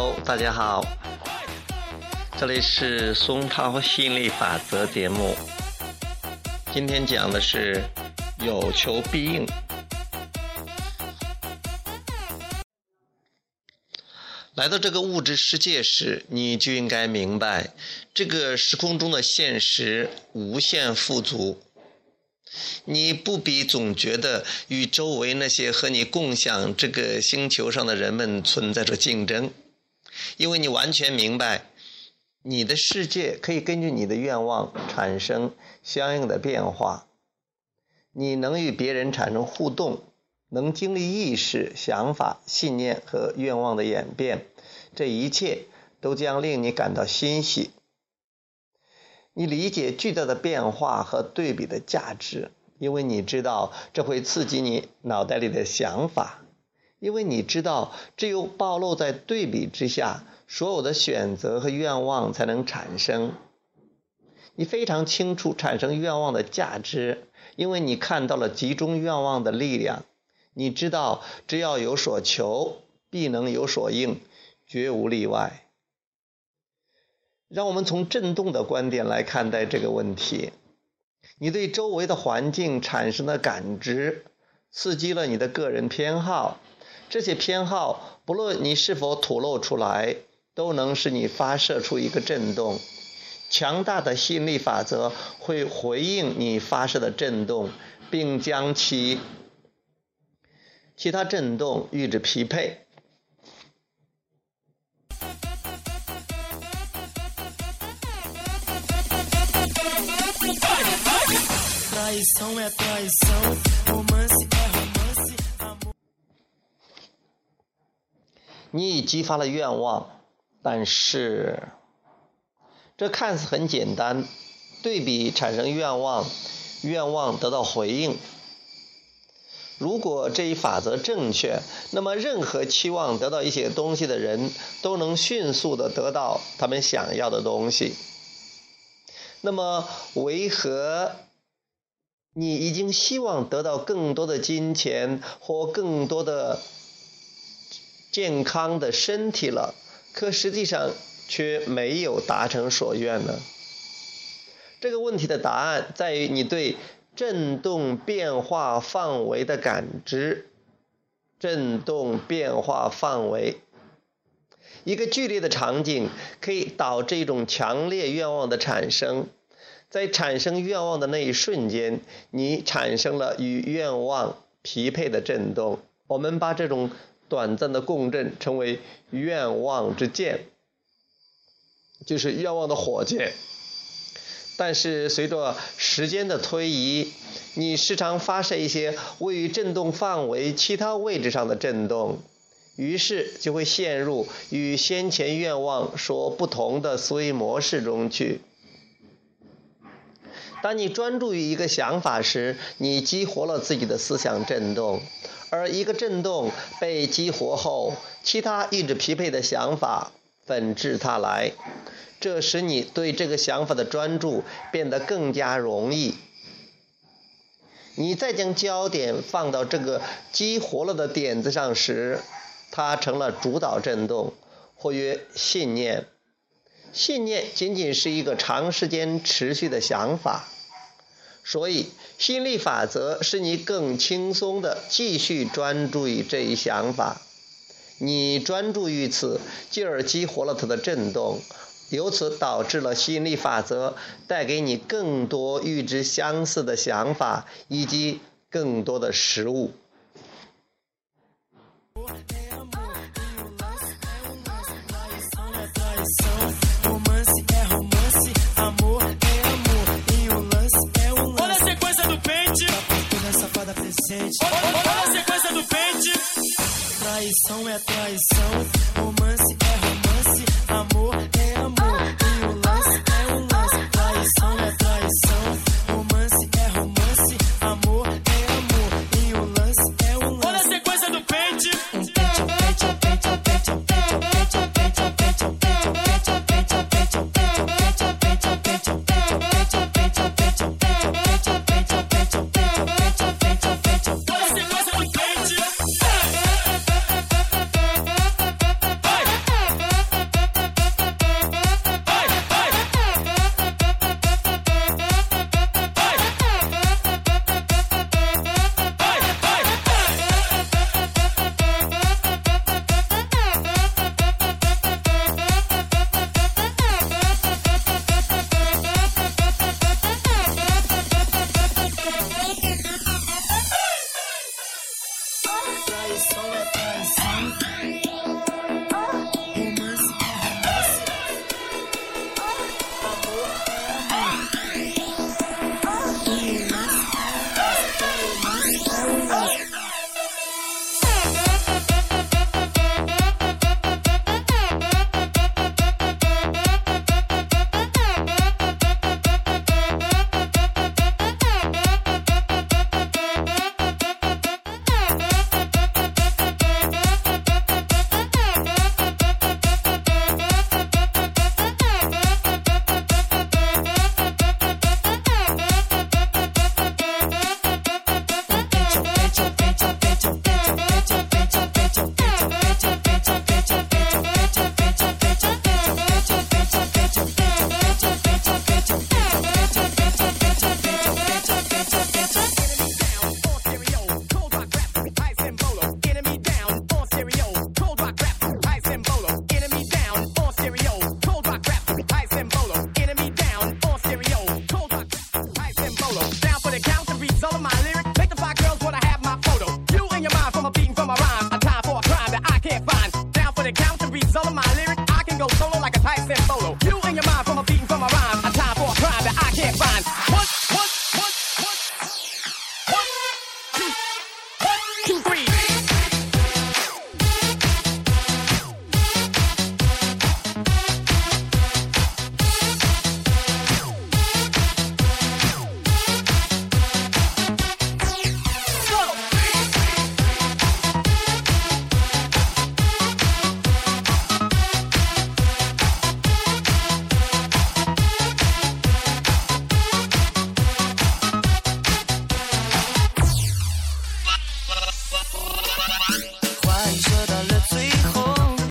Hello，大家好，这里是松涛吸引力法则节目。今天讲的是有求必应。来到这个物质世界时，你就应该明白，这个时空中的现实无限富足。你不必总觉得与周围那些和你共享这个星球上的人们存在着竞争，因为你完全明白，你的世界可以根据你的愿望产生相应的变化。你能与别人产生互动，能经历意识、想法、信念和愿望的演变，这一切都将令你感到欣喜。你理解巨大的变化和对比的价值，因为你知道这会刺激你脑袋里的想法，因为你知道只有暴露在对比之下，所有的选择和愿望才能产生。你非常清楚产生愿望的价值，因为你看到了集中愿望的力量。你知道只要有所求，必能有所应，绝无例外。让我们从振动的观点来看待这个问题。你对周围的环境产生的感知，刺激了你的个人偏好。这些偏好，不论你是否吐露出来，都能使你发射出一个震动。强大的吸引力法则会回应你发射的震动，并将其其他震动与之匹配。你已激发了愿望，但是这看似很简单，对比产生愿望，愿望得到回应。如果这一法则正确，那么任何期望得到一些东西的人都能迅速的得到他们想要的东西。那么为何？你已经希望得到更多的金钱或更多的健康的身体了，可实际上却没有达成所愿呢？这个问题的答案在于你对振动变化范围的感知。振动变化范围，一个剧烈的场景可以导致一种强烈愿望的产生。在产生愿望的那一瞬间，你产生了与愿望匹配的震动。我们把这种短暂的共振称为“愿望之箭”，就是愿望的火箭。但是随着时间的推移，你时常发射一些位于振动范围其他位置上的振动，于是就会陷入与先前愿望所不同的思维模式中去。当你专注于一个想法时，你激活了自己的思想振动，而一个振动被激活后，其他意志匹配的想法纷至沓来，这使你对这个想法的专注变得更加容易。你再将焦点放到这个激活了的点子上时，它成了主导振动，或曰信念。信念仅仅是一个长时间持续的想法，所以吸引力法则使你更轻松地继续专注于这一想法。你专注于此，进而激活了它的振动，由此导致了吸引力法则带给你更多与之相似的想法以及更多的食物。Olha a sequência do pente. Traição é traição.